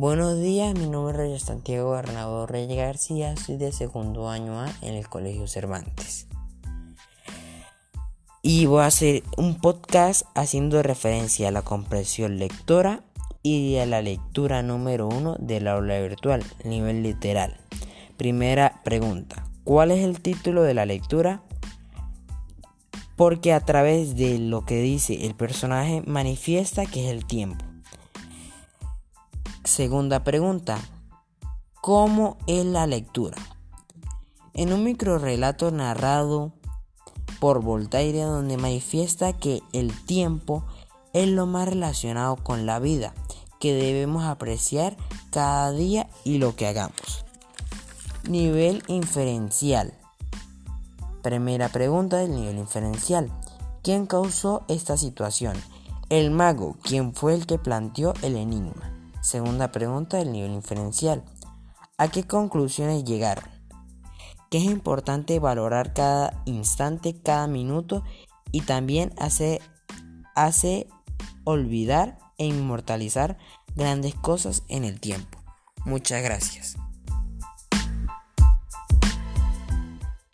Buenos días, mi nombre es Santiago Bernardo Reyes García, soy de segundo año A en el Colegio Cervantes. Y voy a hacer un podcast haciendo referencia a la comprensión lectora y a la lectura número uno del aula virtual, nivel literal. Primera pregunta, ¿cuál es el título de la lectura? Porque a través de lo que dice el personaje manifiesta que es el tiempo. Segunda pregunta. ¿Cómo es la lectura? En un microrelato narrado por Voltaire donde manifiesta que el tiempo es lo más relacionado con la vida, que debemos apreciar cada día y lo que hagamos. Nivel inferencial. Primera pregunta del nivel inferencial. ¿Quién causó esta situación? El mago, quien fue el que planteó el enigma. Segunda pregunta del nivel inferencial. ¿A qué conclusiones llegaron? Que es importante valorar cada instante, cada minuto y también hace, hace olvidar e inmortalizar grandes cosas en el tiempo. Muchas gracias.